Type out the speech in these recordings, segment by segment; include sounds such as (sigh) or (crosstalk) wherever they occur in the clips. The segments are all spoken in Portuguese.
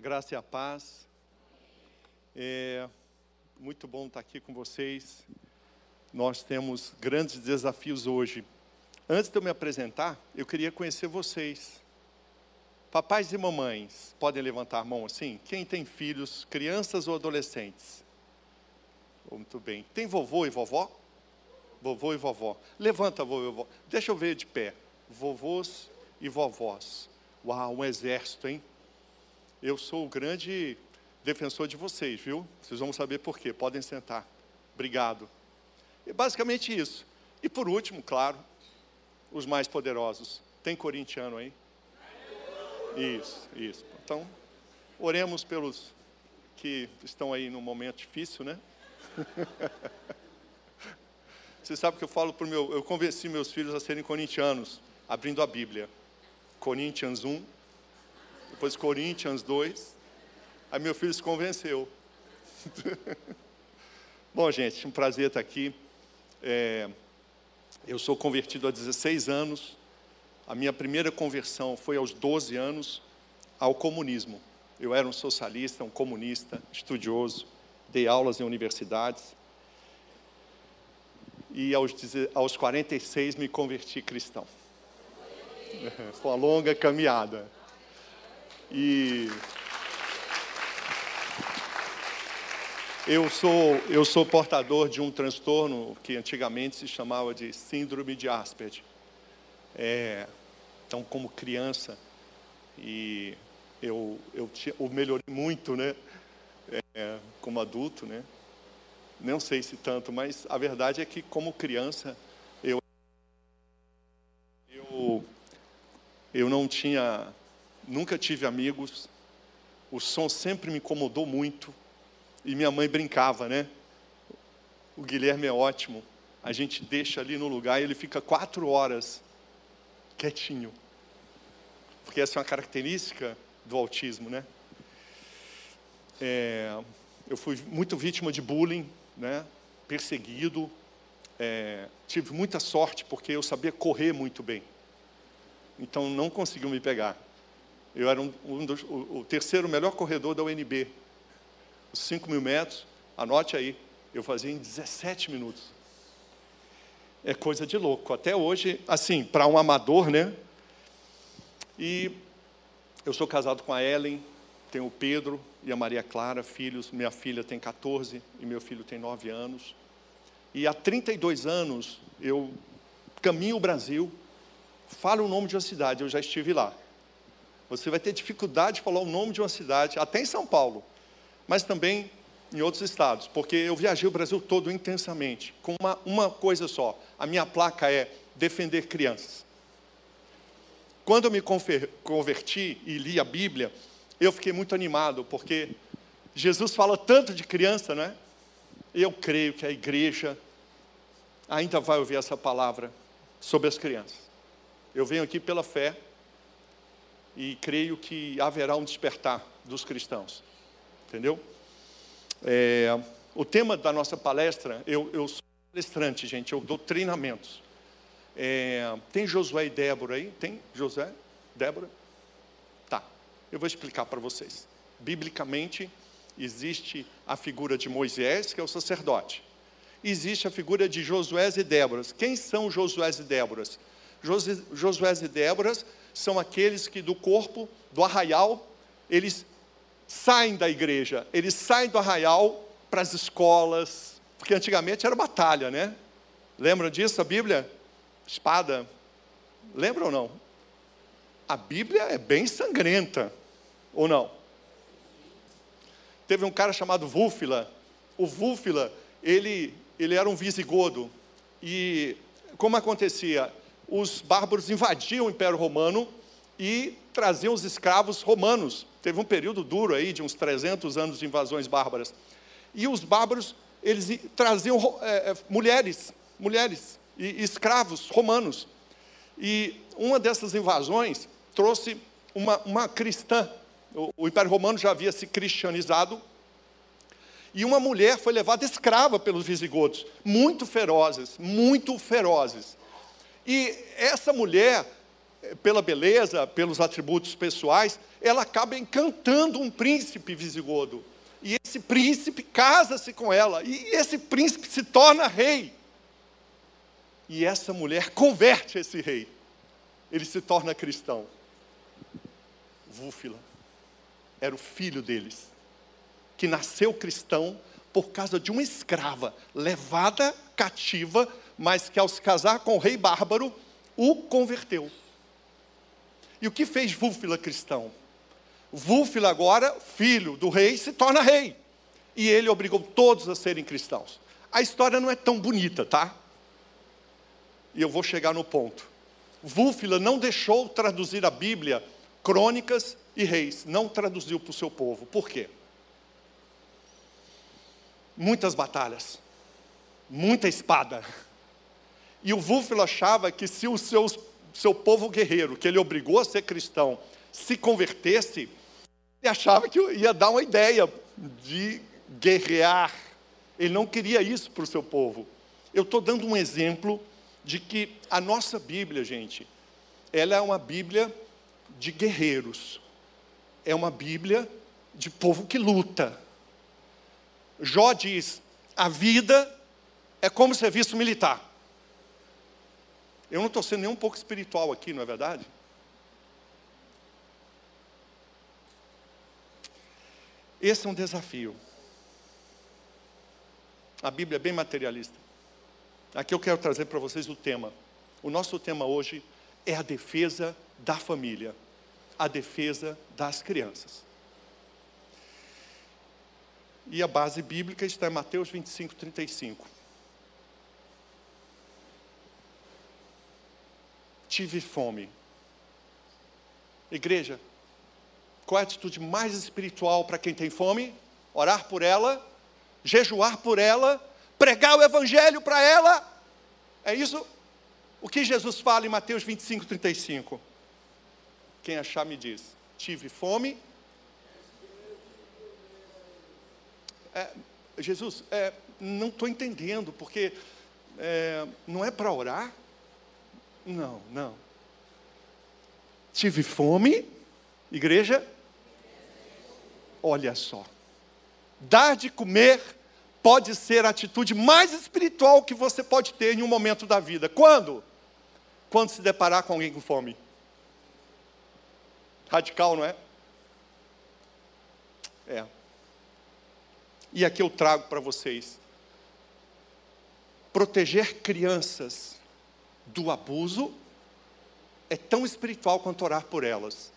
graça e a paz. É muito bom estar aqui com vocês. Nós temos grandes desafios hoje. Antes de eu me apresentar, eu queria conhecer vocês. Papais e mamães, podem levantar a mão assim? Quem tem filhos, crianças ou adolescentes? Muito bem. Tem vovô e vovó? Vovô e vovó. Levanta, vovô e vovó. Deixa eu ver de pé. Vovôs e vovós. Uau, um exército, hein? Eu sou o grande defensor de vocês, viu? Vocês vão saber por quê. Podem sentar. Obrigado. E basicamente isso. E por último, claro, os mais poderosos. Tem corintiano aí? Isso, isso. Então, oremos pelos que estão aí num momento difícil, né? (laughs) Você sabe que eu falo para o meu. Eu convenci meus filhos a serem corintianos, abrindo a Bíblia. Coríntios 1, depois Coríntios 2. Aí meu filho se convenceu. (laughs) Bom, gente, um prazer estar aqui. É, eu sou convertido há 16 anos. A minha primeira conversão foi aos 12 anos ao comunismo. Eu era um socialista, um comunista, estudioso, dei aulas em universidades. E aos, aos 46 me converti cristão. (laughs) Foi uma longa caminhada. E eu sou, eu sou portador de um transtorno que antigamente se chamava de síndrome de Asperger. É, então, como criança, e eu, eu, eu melhorei muito, né? É, como adulto, né? Não sei se tanto, mas a verdade é que como criança eu eu, eu não tinha nunca tive amigos, o som sempre me incomodou muito, e minha mãe brincava, né? O Guilherme é ótimo, a gente deixa ali no lugar e ele fica quatro horas quietinho, porque essa é uma característica do autismo, né? É, eu fui muito vítima de bullying, né? Perseguido, é, tive muita sorte porque eu sabia correr muito bem, então não conseguiu me pegar. Eu era um, um dos, o, o, terceiro melhor corredor da UNB. Os 5 mil metros, anote aí, eu fazia em 17 minutos. É coisa de louco. Até hoje, assim, para um amador, né? E eu sou casado com a Ellen, tenho o Pedro e a Maria Clara, filhos. Minha filha tem 14 e meu filho tem 9 anos. E há 32 anos eu caminho o Brasil, falo o nome de uma cidade, eu já estive lá. Você vai ter dificuldade de falar o nome de uma cidade, até em São Paulo, mas também em outros estados, porque eu viajei o Brasil todo intensamente, com uma, uma coisa só: a minha placa é defender crianças. Quando eu me converti e li a Bíblia, eu fiquei muito animado, porque Jesus fala tanto de criança, não é? Eu creio que a igreja ainda vai ouvir essa palavra sobre as crianças. Eu venho aqui pela fé, e creio que haverá um despertar dos cristãos. Entendeu? É, o tema da nossa palestra, eu, eu sou palestrante, gente, eu dou treinamentos. É, tem Josué e Débora aí? Tem José? Débora? Tá, eu vou explicar para vocês. Biblicamente, existe a figura de Moisés, que é o sacerdote. Existe a figura de Josué e Déboras. Quem são Josué e Déboras? Josué e Déboras são aqueles que do corpo, do arraial, eles saem da igreja, eles saem do arraial para as escolas, porque antigamente era batalha, né? Lembram disso, a Bíblia? Espada. Lembram ou não? A Bíblia é bem sangrenta, ou não? Teve um cara chamado Vúfila. O Vúfila, ele, ele era um visigodo. E como acontecia? Os bárbaros invadiam o Império Romano e traziam os escravos romanos. Teve um período duro aí, de uns 300 anos de invasões bárbaras. E os bárbaros, eles traziam é, mulheres, mulheres e, e escravos romanos. E uma dessas invasões trouxe uma, uma cristã. O, o Império Romano já havia se cristianizado. E uma mulher foi levada escrava pelos visigodos, muito ferozes, muito ferozes. E essa mulher pela beleza, pelos atributos pessoais, ela acaba encantando um príncipe visigodo. E esse príncipe casa-se com ela, e esse príncipe se torna rei. E essa mulher converte esse rei. Ele se torna cristão. Vúfila era o filho deles, que nasceu cristão por causa de uma escrava levada cativa, mas que ao se casar com o rei bárbaro, o converteu. E o que fez Vúfila cristão? Vúfila agora, filho do rei, se torna rei. E ele obrigou todos a serem cristãos. A história não é tão bonita, tá? E eu vou chegar no ponto. Vúfila não deixou traduzir a Bíblia, crônicas e reis, não traduziu para o seu povo. Por quê? Muitas batalhas, muita espada. E o Wulfil achava que se o seu povo guerreiro, que ele obrigou a ser cristão, se convertesse, ele achava que ia dar uma ideia de guerrear. Ele não queria isso para o seu povo. Eu estou dando um exemplo de que a nossa Bíblia, gente, ela é uma Bíblia de guerreiros. É uma Bíblia de povo que luta. Jó diz: a vida é como serviço militar. Eu não estou sendo nem um pouco espiritual aqui, não é verdade? Esse é um desafio. A Bíblia é bem materialista. Aqui eu quero trazer para vocês o tema. O nosso tema hoje é a defesa da família, a defesa das crianças. E a base bíblica está em Mateus 25, 35. Tive fome. Igreja, qual é a atitude mais espiritual para quem tem fome? Orar por ela, jejuar por ela, pregar o evangelho para ela. É isso o que Jesus fala em Mateus 25, 35. Quem achar me diz: tive fome. É, Jesus, é, não estou entendendo, porque é, não é para orar? Não, não. Tive fome, igreja? Olha só. Dar de comer pode ser a atitude mais espiritual que você pode ter em um momento da vida. Quando? Quando se deparar com alguém com fome. Radical, não é? É. E aqui eu trago para vocês. Proteger crianças do abuso é tão espiritual quanto orar por elas.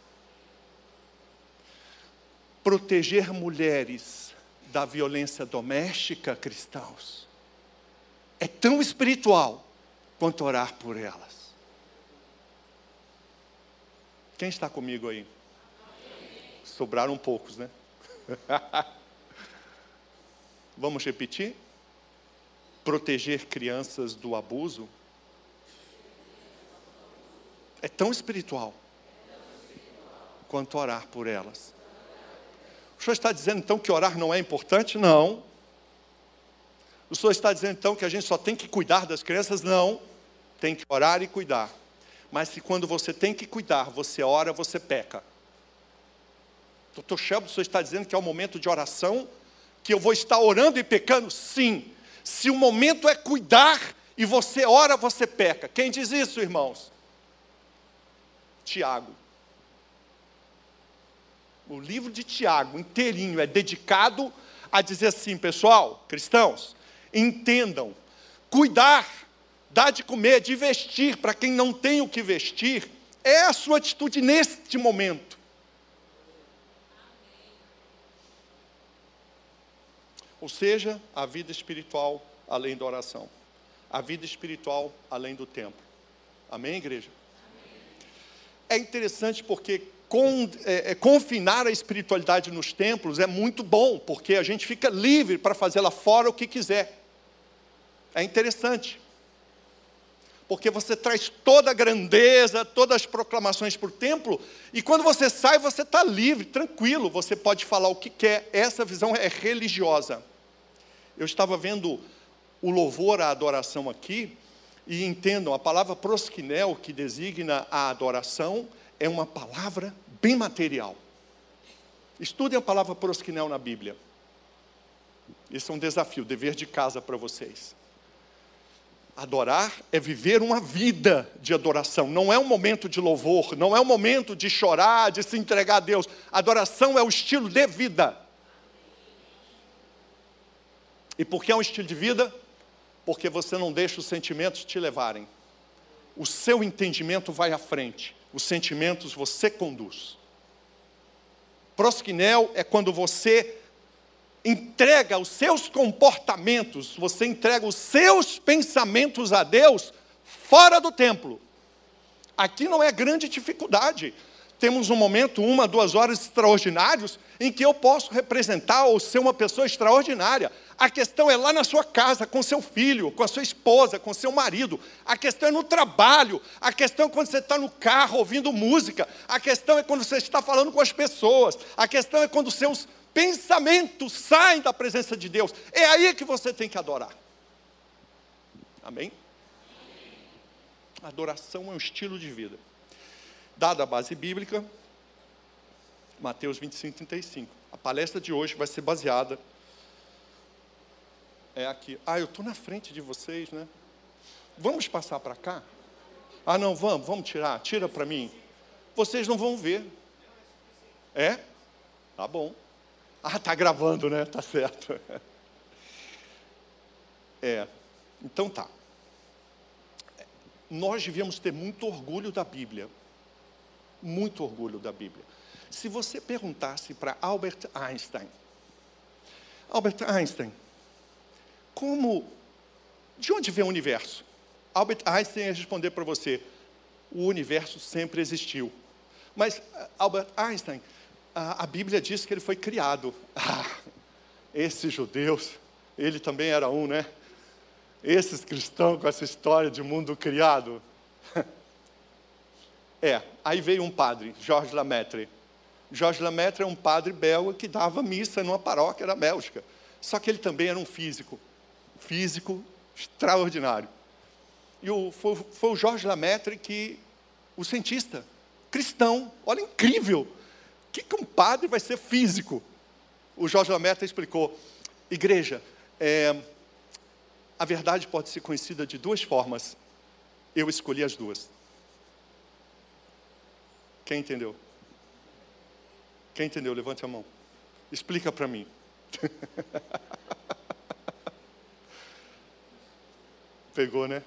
Proteger mulheres da violência doméstica, cristãos, é tão espiritual quanto orar por elas. Quem está comigo aí? Sobraram poucos, né? (laughs) Vamos repetir? Proteger crianças do abuso é tão espiritual quanto orar por elas. O senhor está dizendo então que orar não é importante? Não. O senhor está dizendo então que a gente só tem que cuidar das crianças? Não. Tem que orar e cuidar. Mas se quando você tem que cuidar, você ora, você peca. Doutor Shelby, o senhor está dizendo que é o momento de oração, que eu vou estar orando e pecando? Sim. Se o momento é cuidar e você ora, você peca. Quem diz isso, irmãos? Tiago. O livro de Tiago inteirinho é dedicado a dizer assim, pessoal, cristãos, entendam, cuidar, dar de comer, de vestir para quem não tem o que vestir, é a sua atitude neste momento. Ou seja, a vida espiritual além da oração, a vida espiritual além do tempo. Amém, igreja? É interessante porque com, é, é, confinar a espiritualidade nos templos é muito bom, porque a gente fica livre para fazer lá fora o que quiser. É interessante. Porque você traz toda a grandeza, todas as proclamações para o templo, e quando você sai, você está livre, tranquilo, você pode falar o que quer. Essa visão é religiosa. Eu estava vendo o louvor, a adoração aqui, E entendam, a palavra prosquinel, que designa a adoração, é uma palavra bem material. Estudem a palavra prosquinel na Bíblia. Esse é um desafio, dever de casa para vocês. Adorar é viver uma vida de adoração, não é um momento de louvor, não é um momento de chorar, de se entregar a Deus. Adoração é o estilo de vida. E por que é um estilo de vida? Porque você não deixa os sentimentos te levarem. O seu entendimento vai à frente, os sentimentos você conduz. Prosquinel é quando você entrega os seus comportamentos, você entrega os seus pensamentos a Deus fora do templo. Aqui não é grande dificuldade. Temos um momento, uma, duas horas extraordinários, em que eu posso representar ou ser uma pessoa extraordinária. A questão é lá na sua casa, com seu filho, com a sua esposa, com seu marido. A questão é no trabalho. A questão é quando você está no carro ouvindo música. A questão é quando você está falando com as pessoas. A questão é quando seus pensamentos saem da presença de Deus. É aí que você tem que adorar. Amém? Adoração é um estilo de vida. Dada a base bíblica, Mateus 25, 35. A palestra de hoje vai ser baseada. É aqui. Ah, eu estou na frente de vocês, né? Vamos passar para cá? Ah, não, vamos, vamos tirar. Tira para mim. Vocês não vão ver. É? Tá bom. Ah, tá gravando, né? Tá certo. (laughs) É. Então tá. Nós devíamos ter muito orgulho da Bíblia. Muito orgulho da Bíblia. Se você perguntasse para Albert Einstein, Albert Einstein, como, de onde vem o universo? Albert Einstein ia responder para você, o universo sempre existiu. Mas Albert Einstein, a, a Bíblia diz que ele foi criado. (laughs) Ah, esses judeus, ele também era um, né? Esses cristãos com essa história de mundo criado. (laughs) É, aí veio um padre, Georges Lamaitre. Georges Lamaitre é um padre belga que dava missa numa paróquia da Bélgica. Só que ele também era um físico, físico extraordinário. E o, foi, foi o Georges Lamaitre que, o cientista, cristão, olha, incrível, que, que um padre vai ser físico? O Jorge Lameta explicou: igreja, é, a verdade pode ser conhecida de duas formas. Eu escolhi as duas. Quem entendeu? Quem entendeu? Levante a mão. Explica para mim. (laughs) Pegou, né?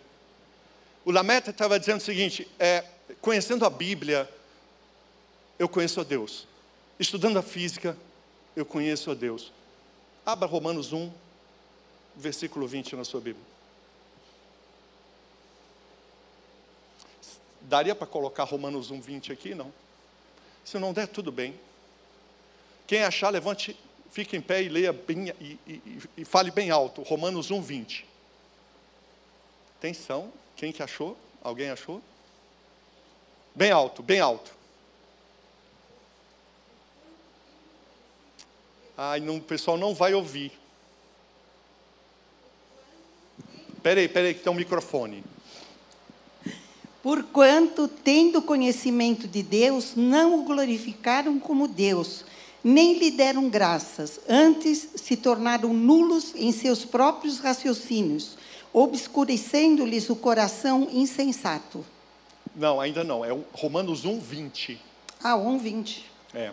O Lameta estava dizendo o seguinte: é, conhecendo a Bíblia, eu conheço a Deus. Estudando a física, eu conheço a Deus. Abra Romanos 1, versículo 20 na sua Bíblia. Daria para colocar Romanos 1, 20 aqui? Não. Se não der, tudo bem. Quem achar, levante, fique em pé e leia bem e, e, e fale bem alto. Romanos 1, 20. Atenção, quem que achou? Alguém achou? Bem alto, bem alto. Ai, não, o pessoal não vai ouvir. Peraí, peraí, que tem um microfone. Porquanto, tendo conhecimento de Deus, não o glorificaram como Deus, nem lhe deram graças, antes se tornaram nulos em seus próprios raciocínios, obscurecendo-lhes o coração insensato. Não, ainda não, é Romanos 1, 20. Ah, 1, 20. É.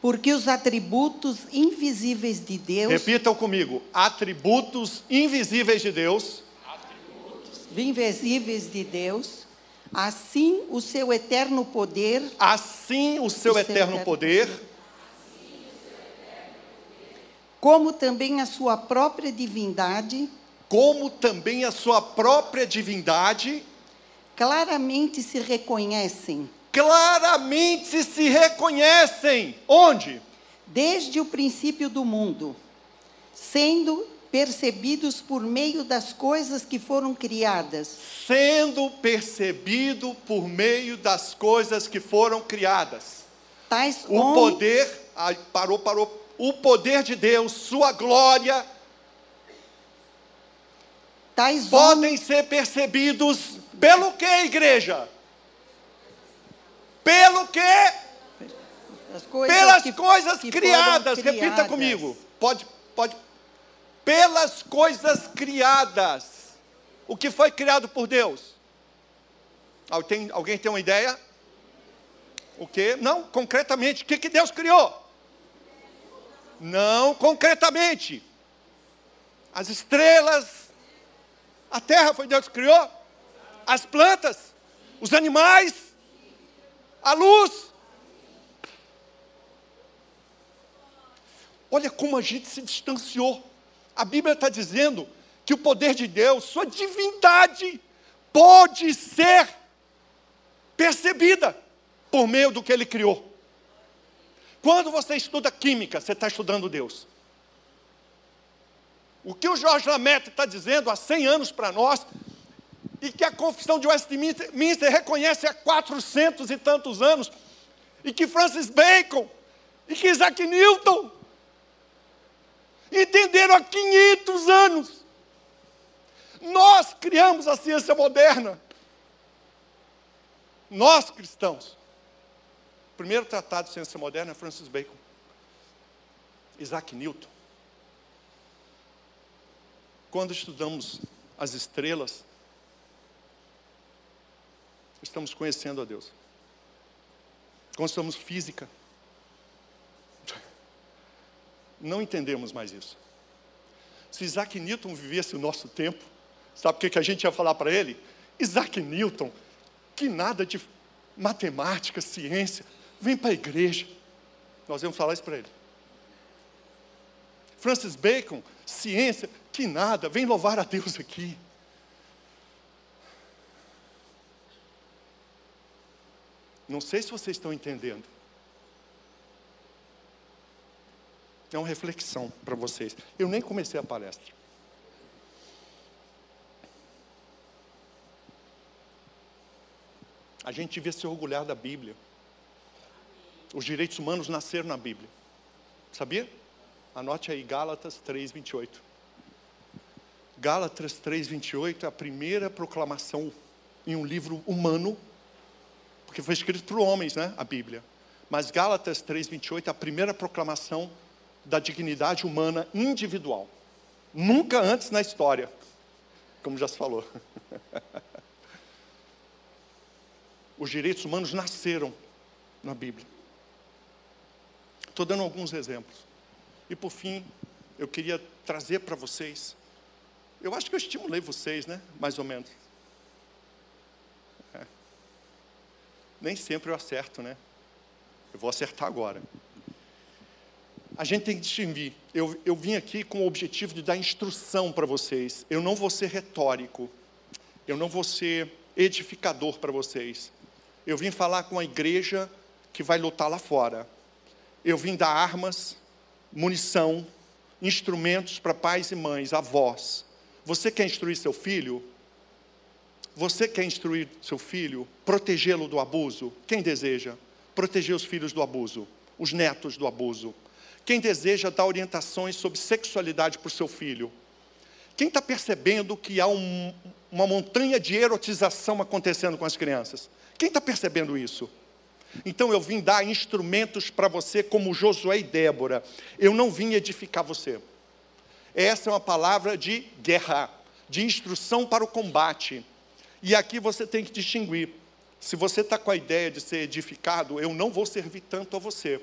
Porque os atributos invisíveis de Deus. Repitam comigo: atributos invisíveis de Deus. Atributos invisíveis de Deus. Assim o seu eterno poder. Assim o seu, o eterno, seu eterno poder. Como também a sua própria divindade. Como também a sua própria divindade. Claramente se reconhecem claramente se reconhecem. Onde? Desde o princípio do mundo, sendo percebidos por meio das coisas que foram criadas. Sendo percebido por meio das coisas que foram criadas. Tais o homens... poder, ai, parou, parou. O poder de Deus, sua glória. Tais podem ser percebidos pelo que, igreja? Pelo que? As coisas Pelas que- coisas que criadas. foram Repita criadas. comigo. Pode, pode. Pelas coisas criadas. O que foi criado por Deus? Alguém, alguém tem uma ideia? O que? Não, concretamente. O que, que Deus criou? Não, concretamente. As estrelas. A terra foi Deus que criou. As plantas. Os animais. A luz. Olha como a gente se distanciou. A Bíblia está dizendo que o poder de Deus, sua divindade, pode ser percebida por meio do que ele criou. Quando você estuda química, você está estudando Deus. O que o Jorge Lamette está dizendo há 100 anos para nós, e que a confissão de Westminster reconhece há 400 e tantos anos, e que Francis Bacon, e que Isaac Newton, entenderam há 500 anos. Nós criamos a ciência moderna. Nós cristãos. O primeiro tratado de ciência moderna é Francis Bacon. Isaac Newton. Quando estudamos as estrelas, estamos conhecendo a Deus. Quando estudamos física, não entendemos mais isso. Se Isaac Newton vivesse o nosso tempo, sabe o que a gente ia falar para ele? Isaac Newton, que nada de matemática, ciência, vem para a igreja. Nós íamos falar isso para ele. Francis Bacon, ciência, que nada, vem louvar a Deus aqui. Não sei se vocês estão entendendo. É uma reflexão para vocês. Eu nem comecei a palestra. A gente devia se orgulhar da Bíblia. Os direitos humanos nasceram na Bíblia. Sabia? Anote aí Gálatas 3, 28. Gálatas 3, 28 é a primeira proclamação em um livro humano, porque foi escrito por homens, né? A Bíblia. Mas Gálatas 3, 28 é a primeira proclamação da dignidade humana individual. Nunca antes na história, como já se falou. (laughs) Os direitos humanos nasceram na Bíblia. Estou dando alguns exemplos. E por fim, eu queria trazer para vocês. Eu acho que eu estimulei vocês, né? Mais ou menos. É. Nem sempre eu acerto, né? Eu vou acertar agora. A gente tem que distinguir. Eu, eu vim aqui com o objetivo de dar instrução para vocês. Eu não vou ser retórico. Eu não vou ser edificador para vocês. Eu vim falar com a igreja que vai lutar lá fora. Eu vim dar armas, munição, instrumentos para pais e mães, avós. Você quer instruir seu filho? Você quer instruir seu filho, protegê-lo do abuso? Quem deseja? Proteger os filhos do abuso, os netos do abuso. Quem deseja dar orientações sobre sexualidade para o seu filho? Quem está percebendo que há um, uma montanha de erotização acontecendo com as crianças? Quem está percebendo isso? Então eu vim dar instrumentos para você, como Josué e Débora. Eu não vim edificar você. Essa é uma palavra de guerra, de instrução para o combate. E aqui você tem que distinguir. Se você está com a ideia de ser edificado, eu não vou servir tanto a você.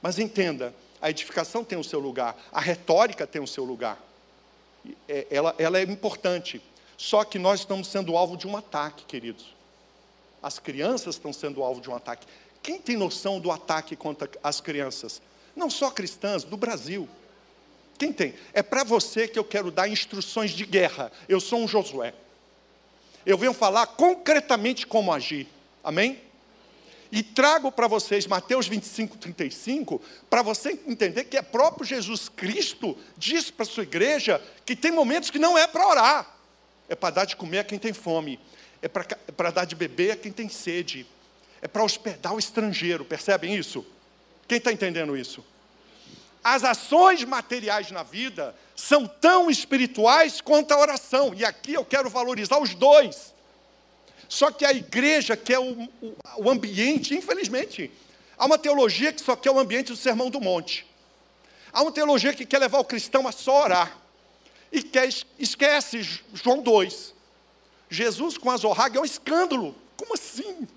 Mas entenda, a edificação tem o seu lugar, a retórica tem o seu lugar. É, ela, ela é importante. Só que nós estamos sendo alvo de um ataque, queridos. As crianças estão sendo alvo de um ataque. Quem tem noção do ataque contra as crianças? Não só cristãs, do Brasil. Quem tem? É para você que eu quero dar instruções de guerra. Eu sou um Josué. Eu venho falar concretamente como agir. Amém? E trago para vocês Mateus 25, 35, para você entender que é próprio Jesus Cristo diz para a sua igreja que tem momentos que não é para orar, é para dar de comer a quem tem fome, é para, é dar de beber a quem tem sede, é para hospedar o estrangeiro, percebem isso? Quem está entendendo isso? As ações materiais na vida são tão espirituais quanto a oração. E aqui eu quero valorizar os dois. Só que a igreja quer o, o, o ambiente, infelizmente. Há uma teologia que só quer o ambiente do sermão do monte. Há uma teologia que quer levar o cristão a só orar. E quer, esquece João 2. Jesus com a zorraga é um escândalo. Como assim?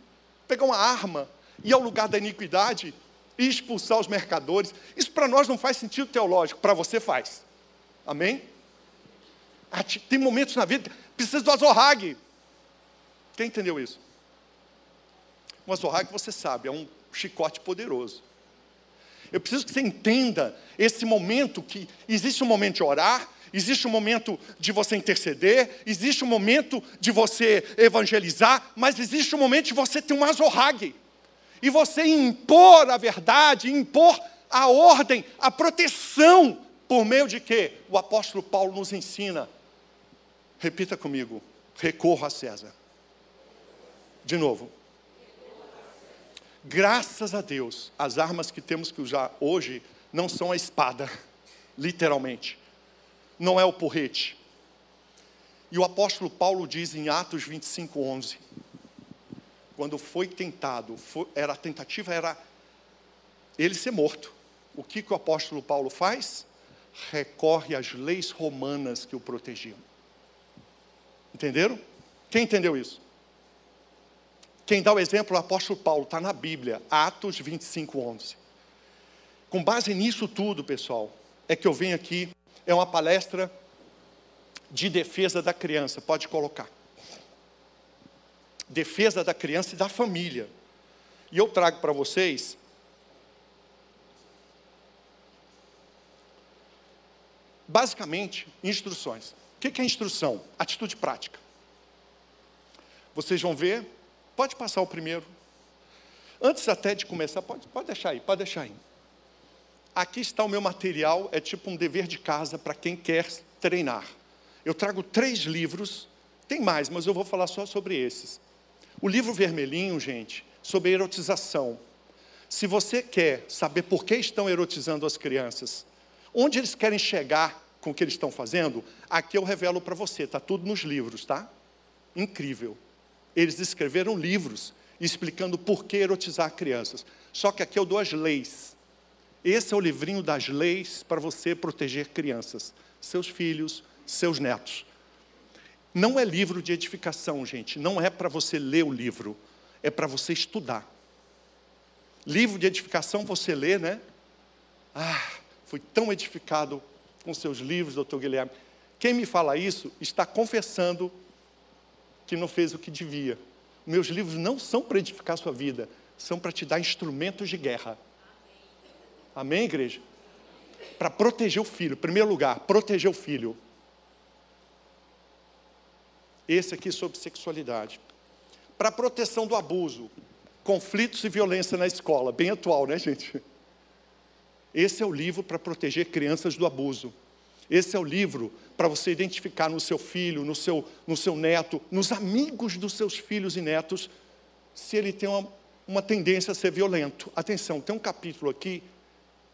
Pegar uma arma ir ao lugar da iniquidade e expulsar os mercadores. Isso para nós não faz sentido teológico, para você faz. Amém? Tem momentos na vida que precisa do azorrague. Quem entendeu isso? Um azorrague, você sabe, é um chicote poderoso. Eu preciso que você entenda esse momento que existe um momento de orar, existe um momento de você interceder, existe um momento de você evangelizar, mas existe um momento de você ter um azorrague. E você impor a verdade, impor a ordem, a proteção, por meio de quê? O apóstolo Paulo nos ensina. Repita comigo: recorra a César. De novo. Graças a Deus, as armas que temos que usar hoje não são a espada, (laughs) literalmente. Não é o porrete. E o apóstolo Paulo diz em Atos 25, 11: quando foi tentado, foi, era a tentativa era ele ser morto. O que, que o apóstolo Paulo faz? Recorre às leis romanas que o protegiam. Entenderam? Quem entendeu isso? Quem dá o exemplo é o apóstolo Paulo, está na Bíblia, Atos 25, 11. Com base nisso tudo, pessoal, é que eu venho aqui, é uma palestra de defesa da criança, pode colocar. Defesa da criança e da família. E eu trago para vocês basicamente instruções. O que é instrução? Atitude prática. Vocês vão ver Pode passar o primeiro. Antes até de começar, pode, pode deixar aí, pode deixar aí. Aqui está o meu material, é tipo um dever de casa para quem quer treinar. Eu trago três livros, tem mais, mas eu vou falar só sobre esses. O livro vermelhinho, gente, sobre erotização. Se você quer saber por que estão erotizando as crianças, onde eles querem chegar com o que eles estão fazendo, aqui eu revelo para você, está tudo nos livros, tá? Incrível eles escreveram livros explicando por que erotizar crianças. Só que aqui eu dou as leis. Esse é o livrinho das leis para você proteger crianças, seus filhos, seus netos. Não é livro de edificação, gente. Não é para você ler o livro, é para você estudar. Livro de edificação você lê, né? Ah, fui tão edificado com seus livros, doutor Guilherme. Quem me fala isso está confessando que não fez o que devia. Meus livros não são para edificar sua vida, são para te dar instrumentos de guerra. Amém, igreja? Para proteger o filho, em primeiro lugar, proteger o filho. Esse aqui sobre sexualidade. Para proteção do abuso, conflitos e violência na escola, bem atual, né, gente? Esse é o livro para proteger crianças do abuso. Esse é o livro para você identificar no seu filho, no seu, no seu neto, nos amigos dos seus filhos e netos, se ele tem uma, uma tendência a ser violento. Atenção, tem um capítulo aqui,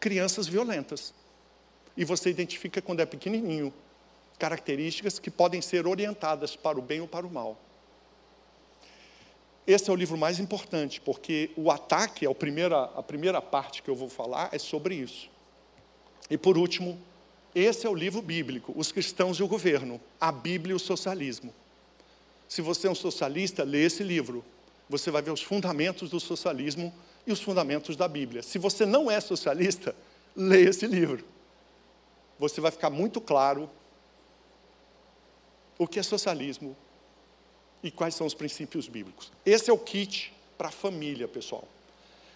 crianças violentas. E você identifica quando é pequenininho, características que podem ser orientadas para o bem ou para o mal. Esse é o livro mais importante, porque o ataque, a primeira, a primeira parte que eu vou falar, é sobre isso. E por último, esse é o livro bíblico, Os Cristãos e o Governo, a Bíblia e o Socialismo. Se você é um socialista, lê esse livro. Você vai ver os fundamentos do socialismo e os fundamentos da Bíblia. Se você não é socialista, (laughs) lê esse livro. Você vai ficar muito claro o que é socialismo e quais são os princípios bíblicos. Esse é o kit para a família, pessoal.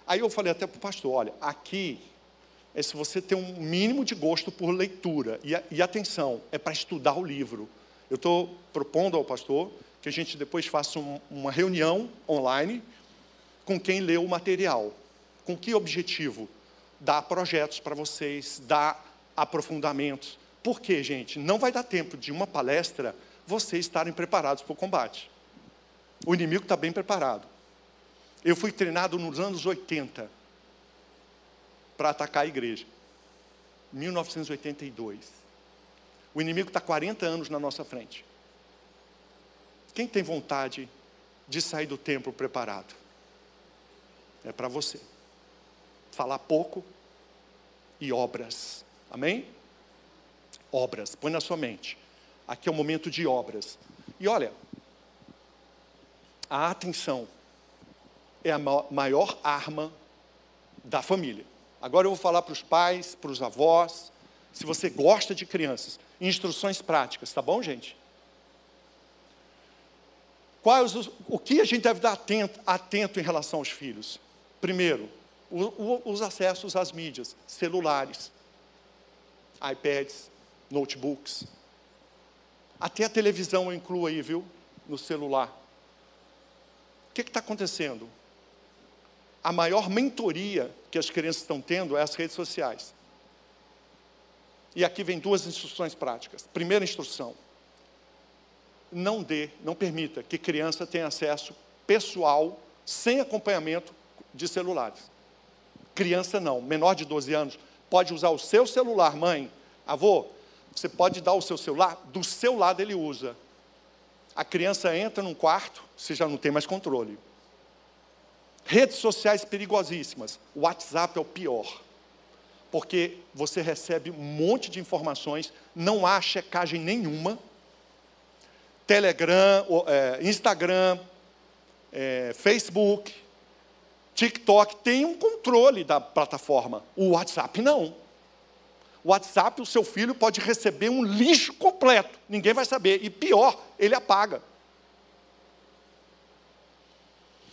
Aí eu falei até para o pastor: olha, aqui é se você tem um mínimo de gosto por leitura. E, e atenção, é para estudar o livro. Eu estou propondo ao pastor que a gente depois faça um, uma reunião online com quem leu o material. Com que objetivo? Dar projetos para vocês, dar aprofundamentos. Por quê, gente? Não vai dar tempo de uma palestra vocês estarem preparados para o combate. O inimigo está bem preparado. Eu fui treinado nos anos 80 para atacar a igreja. 1982. O inimigo está 40 anos na nossa frente. Quem tem vontade de sair do templo preparado? É para você. Falar pouco e obras. Amém? Obras. Põe na sua mente. Aqui é o momento de obras. E olha, a atenção é a maior arma da família. Agora eu vou falar para os pais, para os avós, se você gosta de crianças, instruções práticas, tá bom, gente? Quais o que a gente deve dar atento, atento em relação aos filhos? Primeiro, o, o, os acessos às mídias, celulares, iPads, notebooks. Até a televisão eu incluo aí, viu? No celular. O que está acontecendo? A maior mentoria que as crianças estão tendo é as redes sociais. E aqui vem duas instruções práticas. Primeira instrução: não dê, não permita que criança tenha acesso pessoal, sem acompanhamento de celulares. Criança não, menor de 12 anos, pode usar o seu celular, mãe, avô, você pode dar o seu celular, do seu lado ele usa. A criança entra num quarto, você já não tem mais controle. Redes sociais perigosíssimas. O WhatsApp é o pior. Porque você recebe um monte de informações, não há checagem nenhuma. Telegram, é, Instagram, é, Facebook, TikTok tem um controle da plataforma. O WhatsApp não. O WhatsApp, o seu filho pode receber um lixo completo, ninguém vai saber. E pior, ele apaga.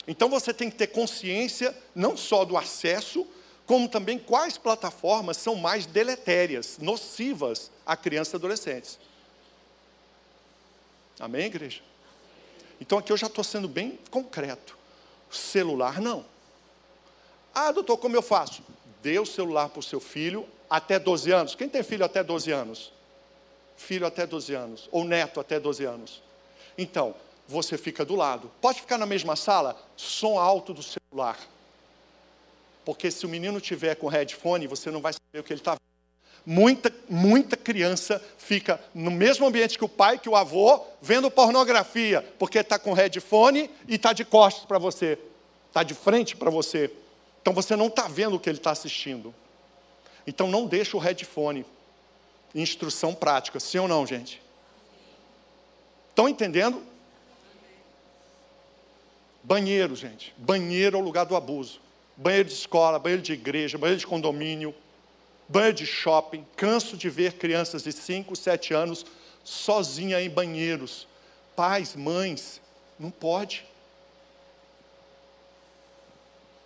Então você tem que ter consciência não só do acesso, como também quais plataformas são mais deletérias, nocivas a crianças e adolescentes. Amém, igreja? Então aqui eu já estou sendo bem concreto. Celular não. Ah, doutor, como eu faço? Dê o celular para o seu filho até 12 anos. Quem tem filho até 12 anos? Filho até 12 anos. Ou neto até 12 anos. Então, você fica do lado. Pode ficar na mesma sala? Som alto do celular. Porque se o menino tiver com headphone, você não vai saber o que ele está vendo. Muita, muita criança fica no mesmo ambiente que o pai, que o avô, vendo pornografia, porque está com headphone e está de costas para você, está de frente para você. Então você não está vendo o que ele está assistindo. Então não deixa o headphone. Instrução prática, sim ou não, gente? Estão entendendo? Banheiro, gente. Banheiro é o lugar do abuso. Banheiro de escola, banheiro de igreja, banheiro de condomínio, banheiro de shopping. Canso de ver crianças de 5, 7 anos sozinha em banheiros. Pais, mães, não pode.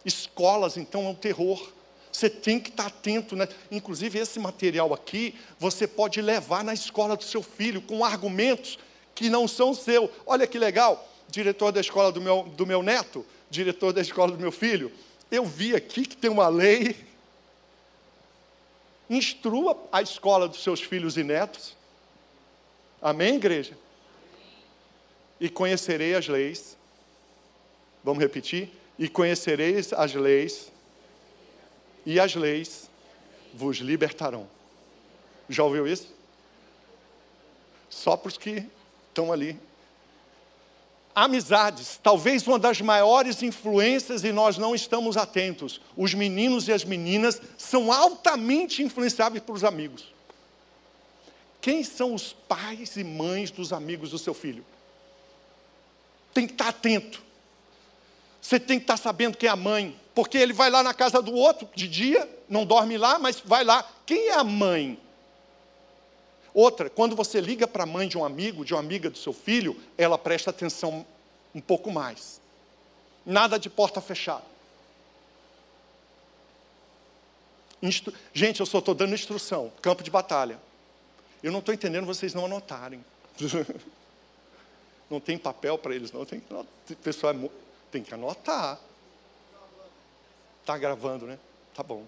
Escolas, então, é um terror. Você tem que estar atento, né? Inclusive, esse material aqui, você pode levar na escola do seu filho com argumentos que não são seu. Olha que legal diretor da escola do meu, do meu neto, diretor da escola do meu filho, eu vi aqui que tem uma lei. Instrua a escola dos seus filhos e netos. Amém, igreja? E conhecerei as leis. Vamos repetir? E conhecereis as leis, e as leis vos libertarão. Já ouviu isso? Só para os que estão ali amizades, talvez uma das maiores influências e nós não estamos atentos. Os meninos e as meninas são altamente influenciáveis pelos amigos. Quem são os pais e mães dos amigos do seu filho? Tem que estar atento. Você tem que estar sabendo quem é a mãe, porque ele vai lá na casa do outro de dia, não dorme lá, mas vai lá. Quem é a mãe? Outra, quando você liga para a mãe de um amigo, de uma amiga do seu filho, ela presta atenção um pouco mais. Nada de porta fechada. Instru... Gente, eu só estou dando instrução, campo de batalha. Eu não estou entendendo vocês não anotarem. (laughs) não tem papel para eles, não. Tem que, pessoal, é tem que anotar. Está gravando, né? Tá bom.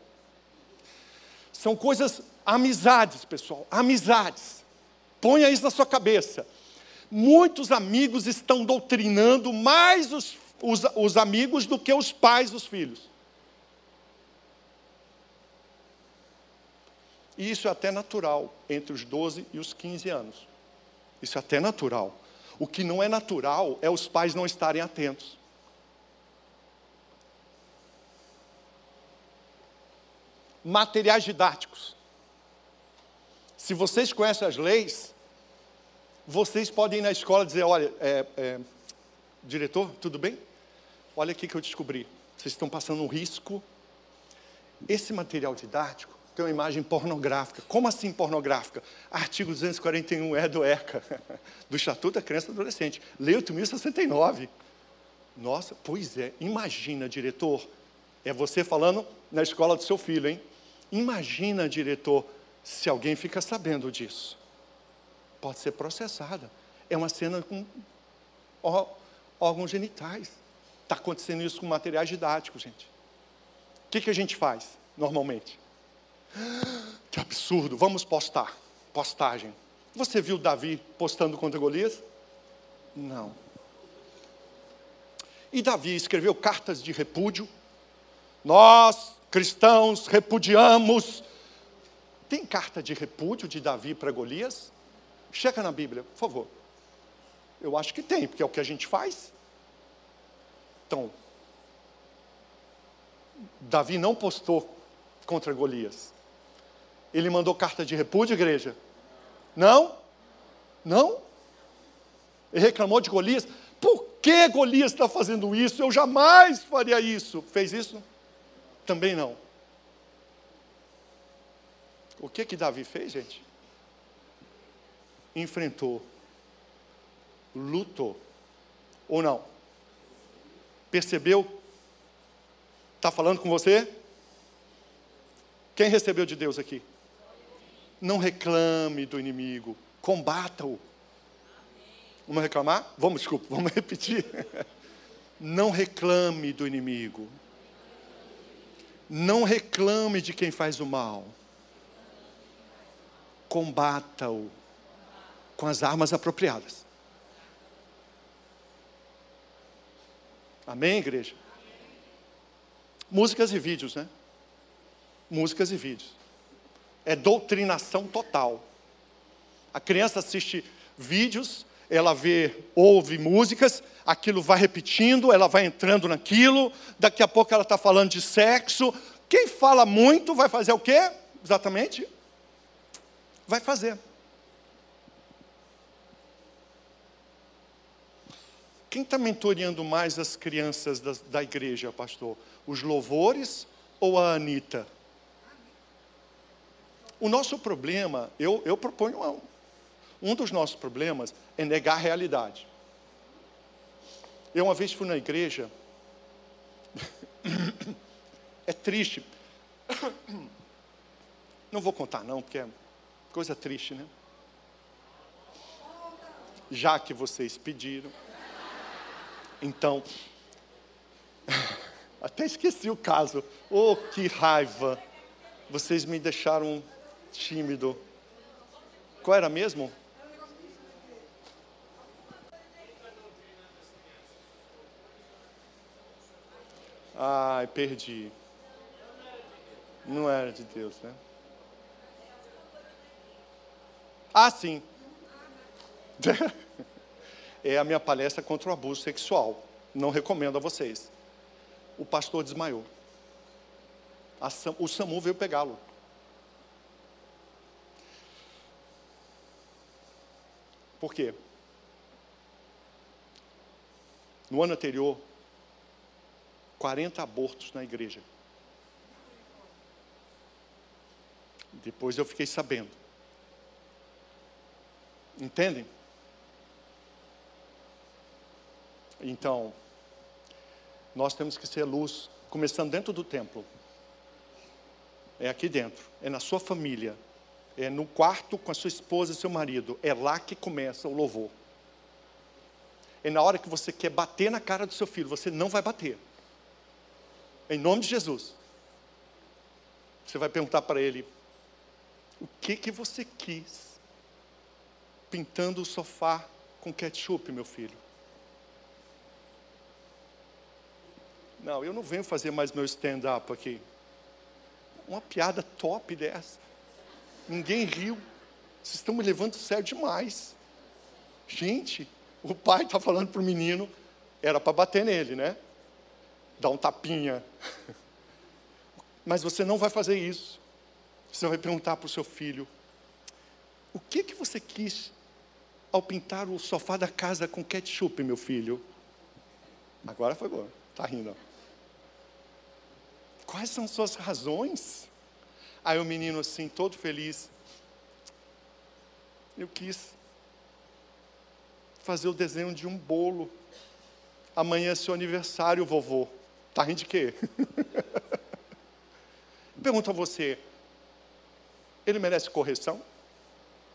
São coisas, amizades, pessoal, amizades. Ponha isso na sua cabeça. Muitos amigos estão doutrinando mais os, os, os amigos do que os pais dos filhos. E isso é até natural entre os 12 e os 15 anos. Isso é até natural. O que não é natural é os pais não estarem atentos. Materiais didáticos. Se vocês conhecem as leis, vocês podem ir na escola e dizer: olha, é, é, diretor, tudo bem? Olha aqui que eu descobri. Vocês estão passando um risco. Esse material didático tem uma imagem pornográfica. Como assim pornográfica? Artigo 241 é do ECA, (laughs) do Estatuto da Criança e do Adolescente. Lei 8.069. Nossa, pois é, imagina, diretor, é você falando na escola do seu filho, hein? Imagina, diretor, se alguém fica sabendo disso. Pode ser processada. É uma cena com órgãos genitais. Está acontecendo isso com materiais didáticos, gente. O que, que a gente faz, normalmente? (gasps) Que absurdo, vamos postar. Postagem. Você viu Davi postando contra Golias? Não. E Davi escreveu cartas de repúdio. Nós, cristãos, repudiamos. Tem carta de repúdio de Davi para Golias? Checa na Bíblia, por favor. Eu acho que tem, porque é o que a gente faz. Então, Davi não postou contra Golias. Ele mandou carta de repúdio, igreja? Não? Não? Ele reclamou de Golias. Por que Golias está fazendo isso? Eu jamais faria isso. Fez isso? Também não. O que que Davi fez, gente? Enfrentou, lutou, ou não? Percebeu? Está falando com você? Quem recebeu de Deus aqui? Não reclame do inimigo, combata-o. Vamos reclamar? Vamos, desculpa, (laughs) vamos repetir. (laughs) Não reclame do inimigo. Não reclame de quem faz o mal. Combata-o com as armas apropriadas. Amém, igreja? Músicas e vídeos, né? Músicas e vídeos é doutrinação total. A criança assiste vídeos, ela vê, ouve músicas, aquilo vai repetindo, ela vai entrando naquilo, daqui a pouco ela está falando de sexo. Quem fala muito vai fazer o quê? Exatamente? Vai fazer. Quem está mentoreando mais as crianças da, da igreja, pastor? Os louvores ou a Anitta? O nosso problema, eu, eu proponho um, um dos nossos problemas é negar a realidade. Eu uma vez fui na igreja, (coughs) é triste. (coughs) Não vou contar não, porque é coisa triste, né? Já que vocês pediram. Então, (coughs) até esqueci o caso. Oh, que raiva! Vocês me deixaram tímido. Qual era mesmo? Ai, perdi. Não era de Deus, né? Ah, sim. (laughs) É a minha palestra contra o abuso sexual. Não recomendo a vocês. O pastor desmaiou. o SAMU veio pegá-lo. Por quê? No ano anterior, 40 abortos na igreja. Depois eu fiquei sabendo. Entendem? Então, nós temos que ser luz, começando dentro do templo. É aqui dentro, é na sua família, é no quarto com a sua esposa e seu marido. É lá que começa o louvor. É na hora que você quer bater na cara do seu filho, você não vai bater. Em nome de Jesus. Você vai perguntar para ele: o que que você quis pintando o sofá com ketchup, meu filho? Não, eu não venho fazer mais meu stand-up aqui. Uma piada top dessa. Ninguém riu. Vocês estão me levando sério demais. Gente, o pai está falando para o menino, era para bater nele, né? Dar um tapinha. (laughs) Mas você não vai fazer isso. Você vai perguntar para o seu filho: o que, que você quis ao pintar o sofá da casa com ketchup, meu filho? Agora foi bom, está rindo. Quais são suas razões? Aí o menino, assim, todo feliz, eu quis fazer o desenho de um bolo. Amanhã é seu aniversário, vovô. Tá rindo de quê? (laughs) Pergunto a você, ele merece correção?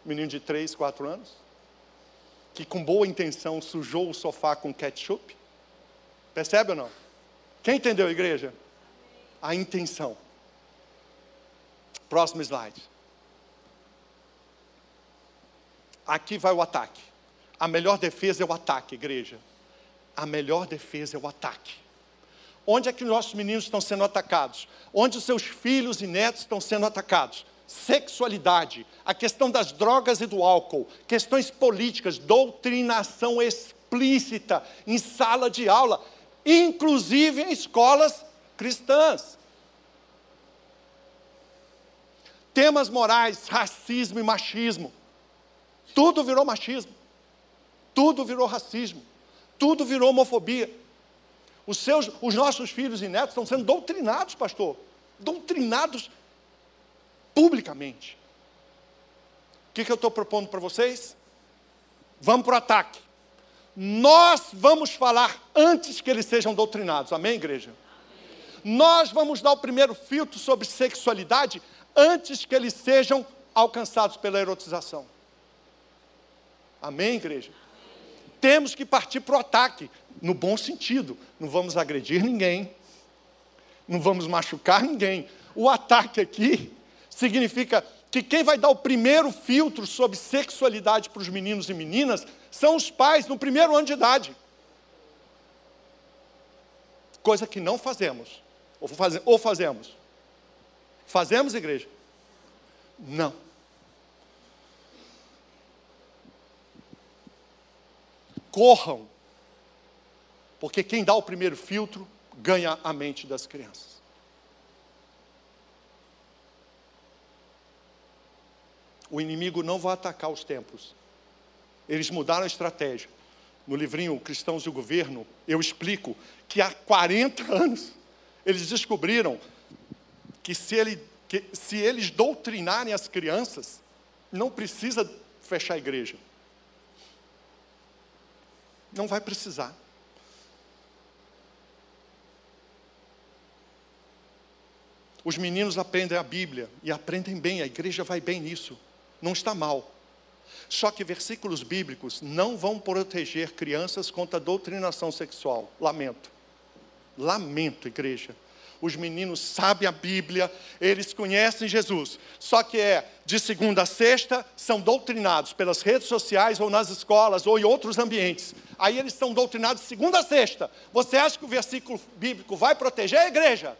Menino de 3, 4 anos? Que com boa intenção sujou o sofá com ketchup? Percebe ou não? Quem entendeu, igreja? A intenção. Próximo slide. Aqui vai o ataque. A melhor defesa é o ataque, igreja. A melhor defesa é o ataque. Onde é que nossos meninos estão sendo atacados? Onde os seus filhos e netos estão sendo atacados? Sexualidade, a questão das drogas e do álcool, questões políticas, doutrinação explícita em sala de aula, inclusive em escolas cristãs. Temas morais, racismo e machismo. Tudo virou machismo. Tudo virou racismo. Tudo virou homofobia. Os, seus, os nossos filhos e netos estão sendo doutrinados, pastor. Doutrinados publicamente. O que, que eu estou propondo para vocês? Vamos para o ataque. Nós vamos falar antes que eles sejam doutrinados. Amém, igreja? Amém. Nós vamos dar o primeiro filtro sobre sexualidade antes que eles sejam alcançados pela erotização. Amém, igreja? Temos que partir para o ataque, no bom sentido. Não vamos agredir ninguém, não vamos machucar ninguém. O ataque aqui significa que quem vai dar o primeiro filtro sobre sexualidade para os meninos e meninas são os pais no primeiro ano de idade. Coisa que não fazemos. Ou, faz, ou fazemos. Fazemos, igreja? Não. Corram, porque quem dá o primeiro filtro ganha a mente das crianças. O inimigo não vai atacar os templos. Eles mudaram a estratégia. No livrinho Cristãos e o Governo, eu explico que há 40 anos eles descobriram que se, ele, que se eles doutrinarem as crianças, não precisa fechar a igreja. Não vai precisar. Os meninos aprendem a Bíblia e aprendem bem, a igreja vai bem nisso. Não está mal. Só que versículos bíblicos não vão proteger crianças contra a doutrinação sexual. Lamento. Lamento, igreja os meninos sabem a Bíblia, eles conhecem Jesus. Só que é de segunda a sexta, são doutrinados pelas redes sociais ou nas escolas ou em outros ambientes. Aí eles são doutrinados de segunda a sexta. Você acha que o versículo bíblico vai proteger a igreja?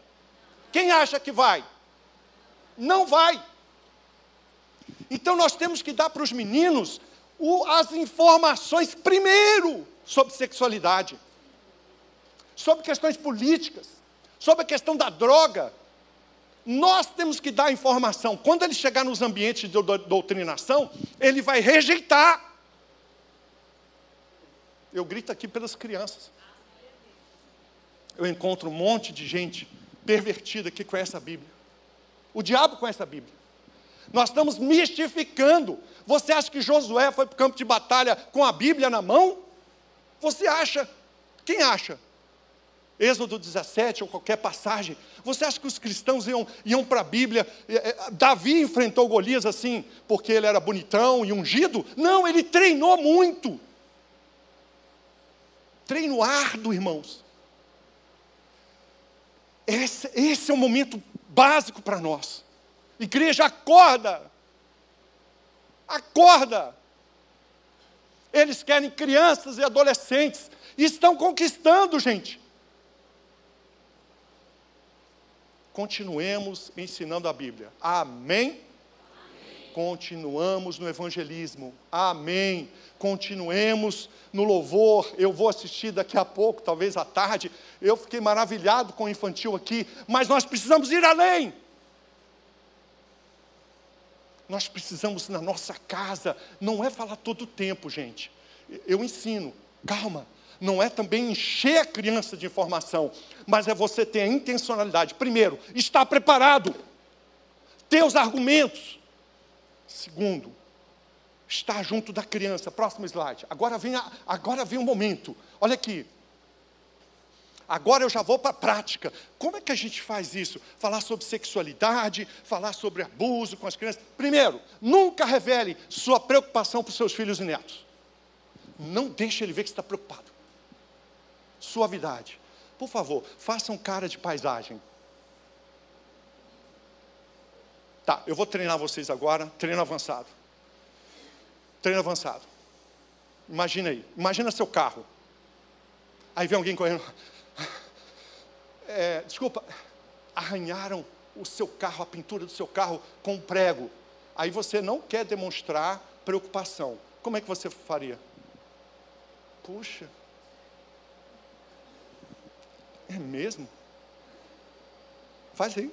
Quem acha que vai? Não vai. Então nós temos que dar para os meninos as informações primeiro sobre sexualidade, sobre questões políticas sobre a questão da droga, nós temos que dar informação. Quando ele chegar nos ambientes de doutrinação, ele vai rejeitar. Eu grito aqui pelas crianças. Eu encontro um monte de gente pervertida que conhece a Bíblia. O diabo conhece a Bíblia. Nós estamos mistificando. Você acha que Josué foi para o campo de batalha com a Bíblia na mão? Você acha? Quem acha? Êxodo 17 ou qualquer passagem. Você acha que os cristãos iam, iam para a Bíblia? É, é, Davi enfrentou Golias assim, porque ele era bonitão e ungido? Não, ele treinou muito. Treino árduo, irmãos. Esse, esse é o momento básico para nós. Igreja, acorda! Acorda! Eles querem crianças e adolescentes. E estão conquistando, gente. Continuemos ensinando a Bíblia. Amém? Continuamos no evangelismo. Amém. Continuemos no louvor. Eu vou assistir daqui a pouco, talvez à tarde. Eu fiquei maravilhado com o infantil aqui, mas nós precisamos ir além. Nós precisamos na nossa casa, não é falar todo o tempo, gente. Eu ensino, calma. Não é também encher a criança de informação, mas é você ter a intencionalidade. Primeiro, estar preparado, ter os argumentos. Segundo, estar junto da criança. Próximo slide. Agora vem, a, agora vem o momento. Olha aqui. Agora eu já vou para a prática. Como é que a gente faz isso? Falar sobre sexualidade, falar sobre abuso com as crianças. Primeiro, nunca revele sua preocupação para os seus filhos e netos. Não deixe ele ver que está preocupado. Suavidade. Por favor, faça um cara de paisagem. Tá, eu vou treinar vocês agora, treino avançado. Treino avançado. Imagina aí, imagina seu carro. Aí vem alguém correndo. É, desculpa, arranharam o seu carro, a pintura do seu carro com um prego. Aí você não quer demonstrar preocupação. Como é que você faria? Puxa, é mesmo? Faz aí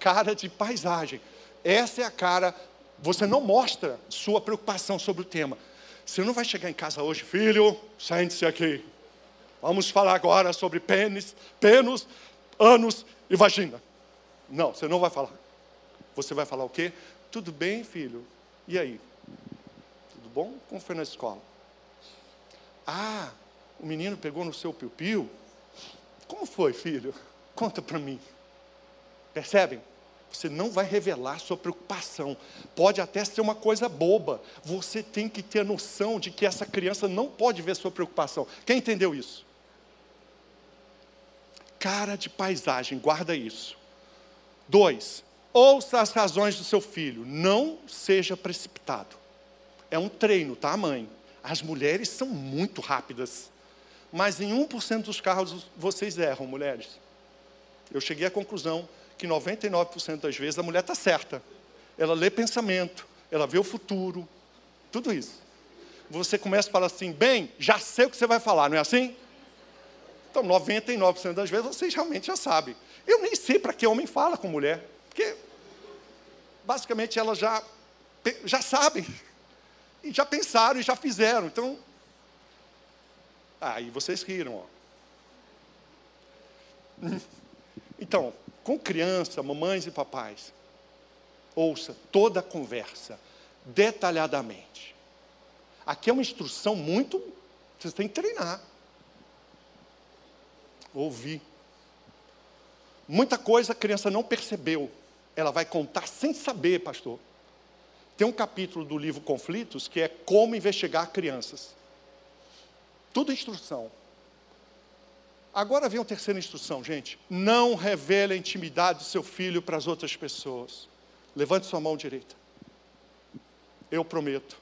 cara de paisagem. Essa é a cara. Você não mostra sua preocupação sobre o tema. Você não vai chegar em casa hoje, filho, sente-se aqui. Vamos falar agora sobre pênis, pênis, anos e vagina. Não, você não vai falar. Você vai falar o quê? Tudo bem, filho? E aí? Tudo bom? Como foi na escola? Ah, o menino pegou no seu piu-piu? Como foi, filho? Conta para mim. Percebem? Você não vai revelar sua preocupação. Pode até ser uma coisa boba. Você tem que ter a noção de que essa criança não pode ver sua preocupação. Quem entendeu isso? Cara de paisagem, guarda isso. Dois, ouça as razões do seu filho. Não seja precipitado. É um treino, tá, mãe? As mulheres são muito rápidas. Mas em 1% dos carros vocês erram, mulheres. Eu cheguei à conclusão que 99% das vezes a mulher está certa. Ela lê pensamento, ela vê o futuro, tudo isso. Você começa a falar assim, bem, já sei o que você vai falar, não é assim? Então, 99% das vezes vocês realmente já sabem. Eu nem sei para que homem fala com mulher, porque basicamente elas já, já sabem, e já pensaram e já fizeram. Então, aí vocês riram. Ó. (laughs) Então, com criança, mamães e papais, ouça toda a conversa, detalhadamente. Aqui é uma instrução muito. Vocês têm que treinar. Ouvir. Muita coisa a criança não percebeu. Ela vai contar sem saber, pastor. Tem um capítulo do livro Conflitos que é como investigar crianças. Tudo instrução. Agora vem a terceira instrução, gente. Não revele a intimidade do seu filho para as outras pessoas. Levante sua mão direita. Eu prometo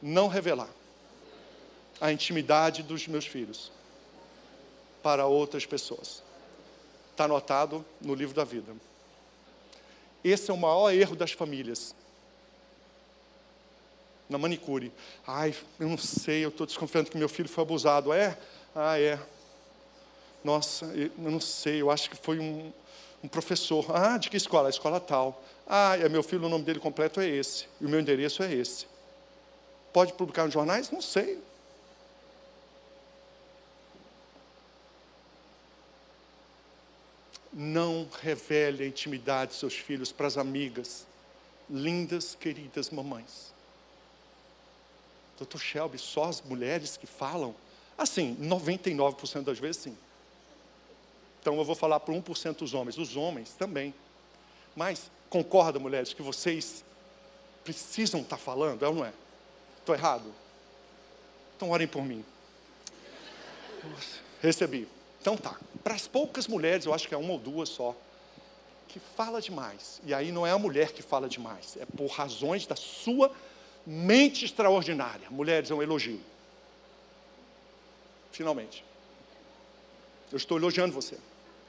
não revelar a intimidade dos meus filhos para outras pessoas. Está anotado no livro da vida. Esse é o maior erro das famílias. Na manicure. Ai, eu não sei, eu estou desconfiando que meu filho foi abusado. É? Ah, é. Nossa, eu não sei, eu acho que foi um, um professor. Ah, de que escola? A escola tal. Ah, é meu filho, o nome dele completo é esse. E o meu endereço é esse. Pode publicar nos jornais? Não sei. Não revele a intimidade de seus filhos para as amigas, lindas, queridas mamães. Doutor Shelby, só as mulheres que falam? Assim, 99% das vezes sim. Então eu vou falar para 1% dos homens, os homens também. Mas concorda, mulheres, que vocês precisam estar tá falando, é ou não é? Estou errado? Então orem por mim. Recebi. Então tá. Para as poucas mulheres, eu acho que é uma ou duas só, que fala demais. E aí não é a mulher que fala demais, é por razões da sua mente extraordinária. Mulheres, é um elogio. Finalmente. Eu estou elogiando você.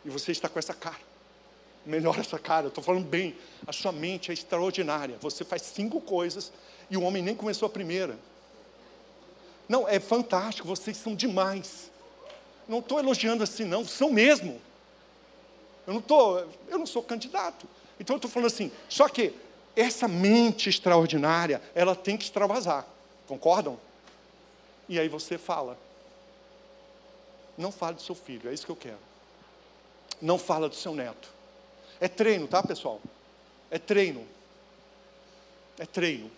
E você está com essa cara. Melhora essa cara, eu estou falando bem. A sua mente é extraordinária. Você faz cinco coisas e o homem nem começou a primeira. Não, é fantástico, vocês são demais. Não estou elogiando assim, não, são mesmo. Eu não tô, eu não sou candidato. Então eu estou falando assim, só que essa mente extraordinária, ela tem que extravasar. Concordam? E aí você fala. Não fale do seu filho, é isso que eu quero. Não fala do seu neto. É treino, tá, pessoal? É treino. É treino.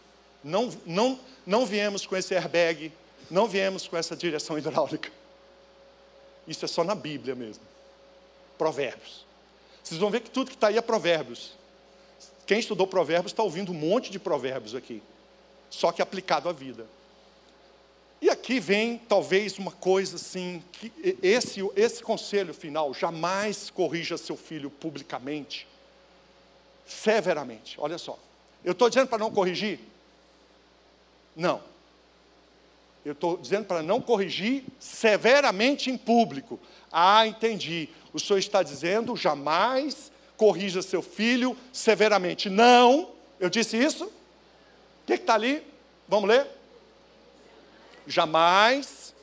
Não, não, não viemos com esse airbag, não viemos com essa direção hidráulica. Isso é só na Bíblia mesmo. Provérbios. Vocês vão ver que tudo que está aí é provérbios. Quem estudou provérbios está ouvindo um monte de provérbios aqui. Só que aplicado à vida. E aqui vem talvez uma coisa assim, que esse, esse conselho final, jamais corrija seu filho publicamente, severamente. Olha só. Eu estou dizendo para não corrigir? Não. Eu estou dizendo para não corrigir severamente em público. Ah, entendi. O senhor está dizendo jamais corrija seu filho severamente. Não, eu disse isso? O que está ali? Vamos ler? Jamais.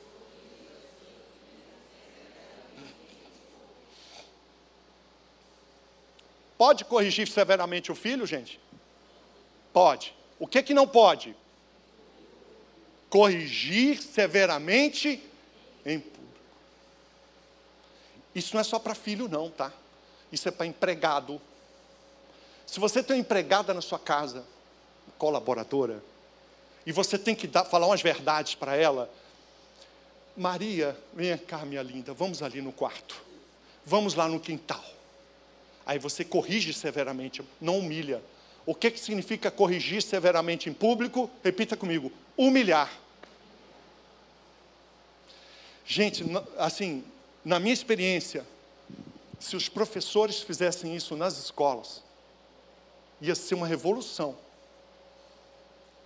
Pode corrigir severamente o filho, gente? Pode. O que que não pode? Corrigir severamente em público. Isso não é só para filho, não, tá? Isso é para empregado. Se você tem uma empregada na sua casa, colaboradora, e você tem que dar, falar umas verdades para ela. Maria, venha cá, minha linda, vamos ali no quarto. Vamos lá no quintal. Aí você corrige severamente, não humilha. O que, que significa corrigir severamente em público? Repita comigo: humilhar. Gente, assim, na minha experiência, se os professores fizessem isso nas escolas, ia ser uma revolução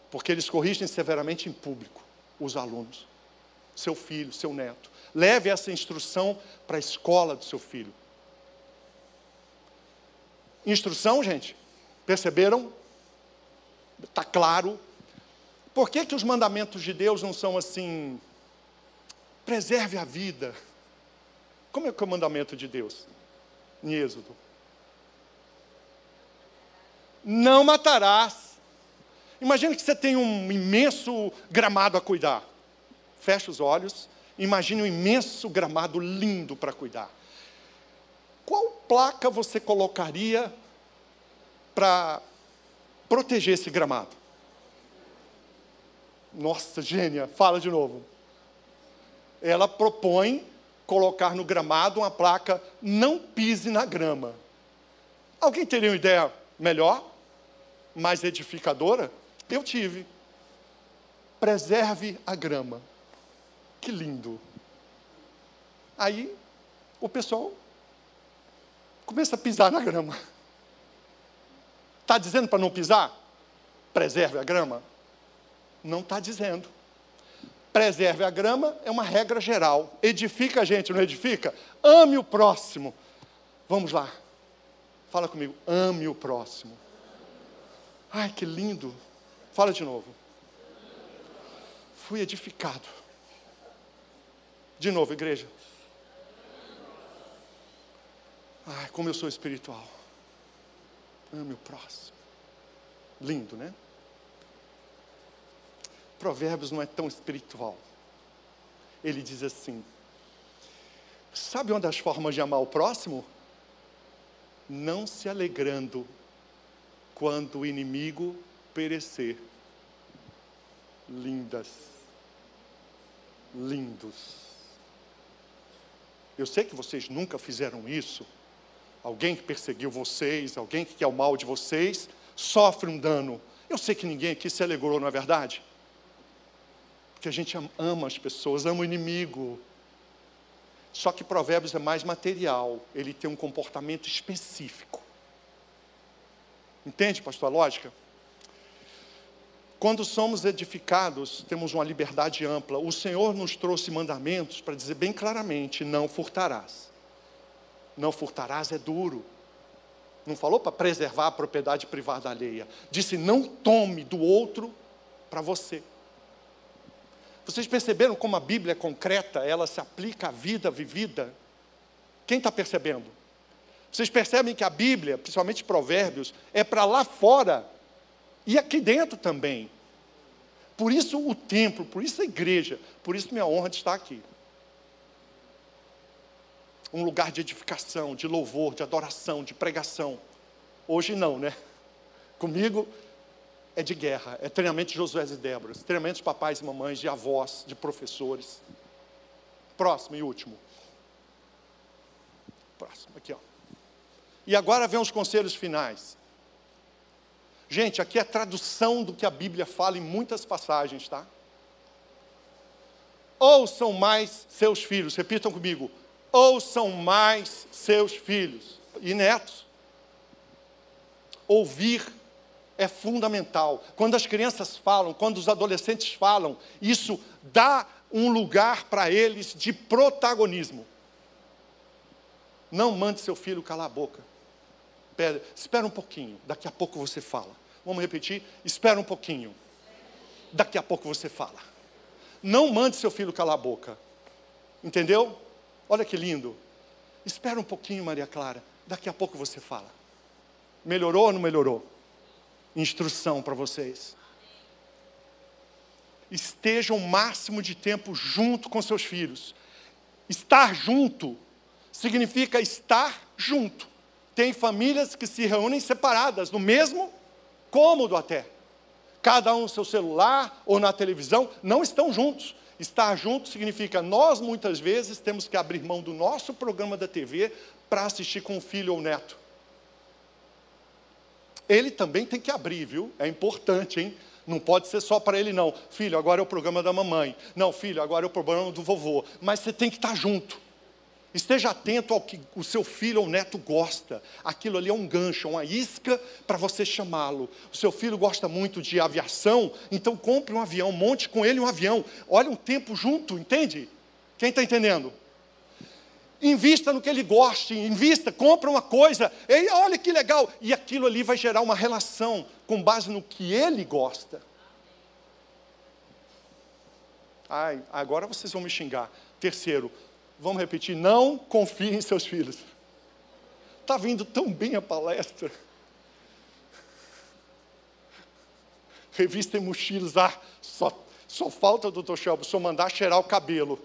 porque eles corrigem severamente em público os alunos, seu filho, seu neto. Leve essa instrução para a escola do seu filho. Instrução, gente? Perceberam? Está claro. Por que, que os mandamentos de Deus não são assim? Preserve a vida. Como é que é o mandamento de Deus? Em Êxodo. Não matarás. Imagine que você tem um imenso gramado a cuidar. Feche os olhos, imagine um imenso gramado lindo para cuidar. Qual placa você colocaria para proteger esse gramado? Nossa, gênia, fala de novo. Ela propõe colocar no gramado uma placa não pise na grama. Alguém teria uma ideia melhor? Mais edificadora? Eu tive. Preserve a grama. Que lindo. Aí o pessoal começa a pisar na grama. Está dizendo para não pisar? Preserve a grama? Não está dizendo. Preserve a grama é uma regra geral. Edifica a gente, não edifica? Ame o próximo. Vamos lá. Fala comigo. Ame o próximo. Ai, que lindo. Fala de novo. Fui edificado. De novo, igreja. Ai, como eu sou espiritual. Ame o próximo. Lindo, né? Provérbios não é tão espiritual. Ele diz assim: Sabe uma das formas de amar o próximo? Não se alegrando quando o inimigo perecer. Lindas, lindos. Eu sei que vocês nunca fizeram isso. Alguém que perseguiu vocês, alguém que quer o mal de vocês, sofre um dano. Eu sei que ninguém aqui se alegrou, não é verdade? Porque a gente ama as pessoas, ama o inimigo. Só que Provérbios é mais material, ele tem um comportamento específico. Entende, pastor, a lógica? Quando somos edificados, temos uma liberdade ampla. O Senhor nos trouxe mandamentos para dizer bem claramente: não furtarás. Não furtarás é duro. Não falou para preservar a propriedade privada alheia. Disse: não tome do outro para você. Vocês perceberam como a Bíblia é concreta, ela se aplica à vida vivida? Quem está percebendo? Vocês percebem que a Bíblia, principalmente Provérbios, é para lá fora e aqui dentro também. Por isso o templo, por isso a igreja, por isso minha honra de estar aqui. Um lugar de edificação, de louvor, de adoração, de pregação. Hoje não, né? Comigo é de guerra, é treinamento de Josué e Débora, treinamento de papais e mamães, de avós, de professores. Próximo e último. Próximo, aqui ó. E agora vem os conselhos finais. Gente, aqui é a tradução do que a Bíblia fala em muitas passagens, tá? Ouçam mais seus filhos, repitam comigo. Ouçam mais seus filhos e netos. Ouvir é fundamental. Quando as crianças falam, quando os adolescentes falam, isso dá um lugar para eles de protagonismo. Não mande seu filho calar a boca. Espera, espera um pouquinho, daqui a pouco você fala. Vamos repetir? Espera um pouquinho. Daqui a pouco você fala. Não mande seu filho calar a boca. Entendeu? Olha que lindo. Espera um pouquinho, Maria Clara. Daqui a pouco você fala. Melhorou ou não melhorou? Instrução para vocês. Esteja o máximo de tempo junto com seus filhos. Estar junto significa estar junto. Tem famílias que se reúnem separadas, no mesmo cômodo até. Cada um no seu celular ou na televisão, não estão juntos. Estar junto significa nós muitas vezes temos que abrir mão do nosso programa da TV para assistir com o filho ou neto. Ele também tem que abrir, viu? É importante, hein? Não pode ser só para ele, não. Filho, agora é o programa da mamãe. Não, filho, agora é o programa do vovô. Mas você tem que estar junto. Esteja atento ao que o seu filho ou neto gosta. Aquilo ali é um gancho, uma isca para você chamá-lo. O seu filho gosta muito de aviação, então compre um avião, monte com ele um avião. Olha um tempo junto, entende? Quem está entendendo? Invista no que ele goste, invista, compra uma coisa, e olha que legal, e aquilo ali vai gerar uma relação com base no que ele gosta. Ai, agora vocês vão me xingar. Terceiro, Vamos repetir: não confie em seus filhos. Está vindo tão bem a palestra. Revista e mochilas, ah, só, só falta, doutor Shelby, só mandar cheirar o cabelo.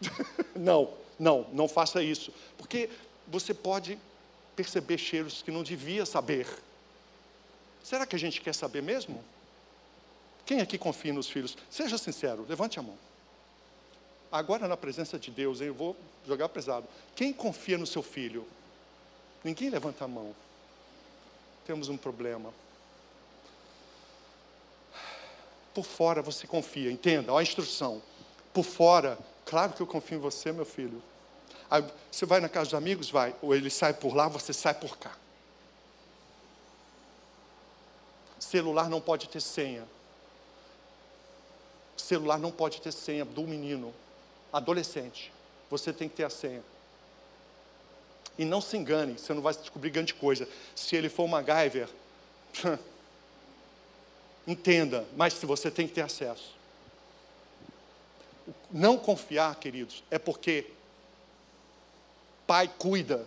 (laughs) não, não, não faça isso. Porque você pode perceber cheiros que não devia saber. Será que a gente quer saber mesmo? Quem aqui confia nos filhos? Seja sincero, levante a mão. Agora, na presença de Deus, eu vou jogar pesado. Quem confia no seu filho? Ninguém levanta a mão. Temos um problema. Por fora você confia, entenda, olha a instrução. Por fora, claro que eu confio em você, meu filho. Aí, você vai na casa dos amigos? Vai. Ou ele sai por lá, você sai por cá. Celular não pode ter senha. Celular não pode ter senha do menino adolescente, você tem que ter a senha. E não se engane, você não vai descobrir grande coisa. Se ele for uma MacGyver, (laughs) entenda, mas se você tem que ter acesso. Não confiar, queridos, é porque pai cuida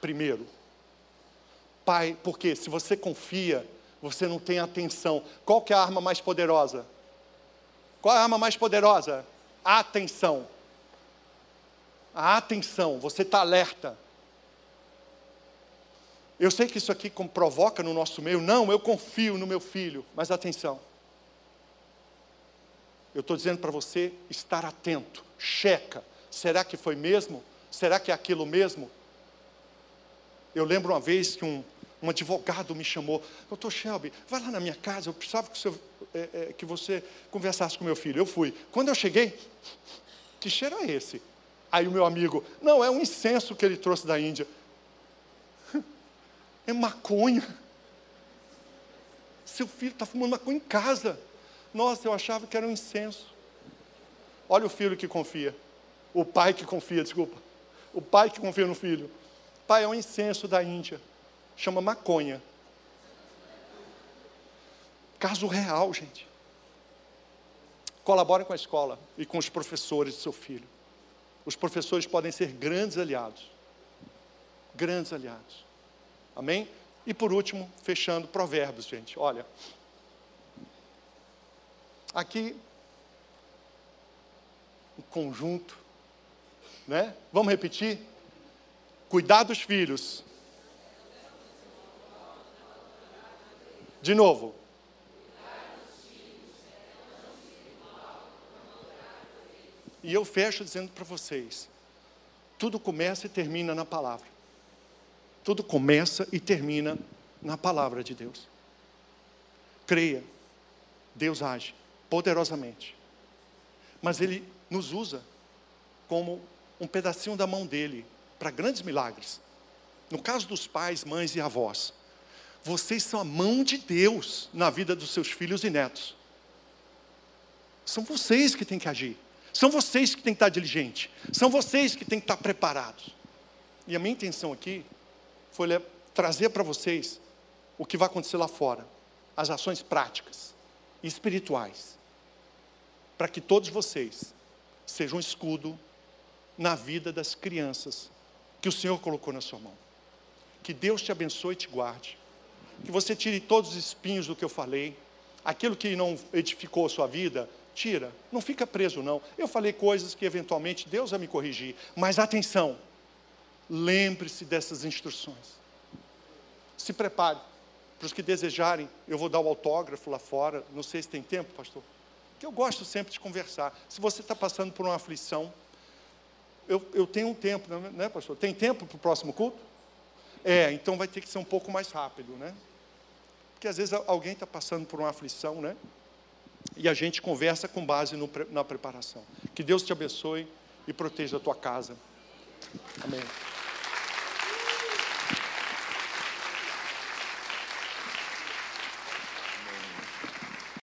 primeiro. Pai, porque se você confia, você não tem atenção. Qual que é a arma mais poderosa? Qual é a arma mais poderosa? A atenção a atenção, você está alerta. Eu sei que isso aqui provoca no nosso meio, não, eu confio no meu filho, mas atenção. Eu estou dizendo para você estar atento, checa, será que foi mesmo? Será que é aquilo mesmo? Eu lembro uma vez que um, um advogado me chamou, doutor Shelby, vai lá na minha casa, eu precisava que, seu, é, é, que você conversasse com meu filho. Eu fui. Quando eu cheguei, que cheiro é esse? Aí o meu amigo, não, é um incenso que ele trouxe da Índia. (laughs) É maconha. Seu filho está fumando maconha em casa. Nossa, eu achava que era um incenso. Olha o filho que confia. O pai que confia, desculpa. O pai que confia no filho. Pai, é um incenso da Índia. chama maconha. Caso real, gente. Colaborem com a escola e com os professores do seu filho. Os professores podem ser grandes aliados. Grandes aliados. Amém? E por último, fechando, provérbios, gente. Olha. Aqui, um conjunto, né? Vamos repetir? Cuidar dos filhos. De novo. E eu fecho dizendo para vocês: tudo começa e termina na palavra. Tudo começa e termina na palavra de Deus. Creia, Deus age poderosamente. Mas Ele nos usa como um pedacinho da mão dele para grandes milagres. No caso dos pais, mães e avós, vocês são a mão de Deus na vida dos seus filhos e netos. São vocês que têm que agir. São vocês que têm que estar diligentes. São vocês que têm que estar preparados. E a minha intenção aqui foi trazer para vocês o que vai acontecer lá fora. As ações práticas e espirituais. Para que todos vocês sejam um escudo na vida das crianças que o Senhor colocou na sua mão. Que Deus te abençoe e te guarde. Que você tire todos os espinhos do que eu falei. Aquilo que não edificou a sua vida, Tira, não fica preso não. Eu falei coisas que eventualmente Deus vai me corrigir, mas atenção, lembre-se dessas instruções. Se prepare. Para os que desejarem, eu vou dar o autógrafo lá fora. Não sei se tem tempo, pastor. Que eu gosto sempre de conversar. Se você está passando por uma aflição, eu, eu tenho um tempo, né, pastor? Tem tempo para o próximo culto? É, então vai ter que ser um pouco mais rápido, né? Porque às vezes alguém está passando por uma aflição, né? e a gente conversa com base no, na preparação. Que Deus te abençoe e proteja a tua casa. Amém.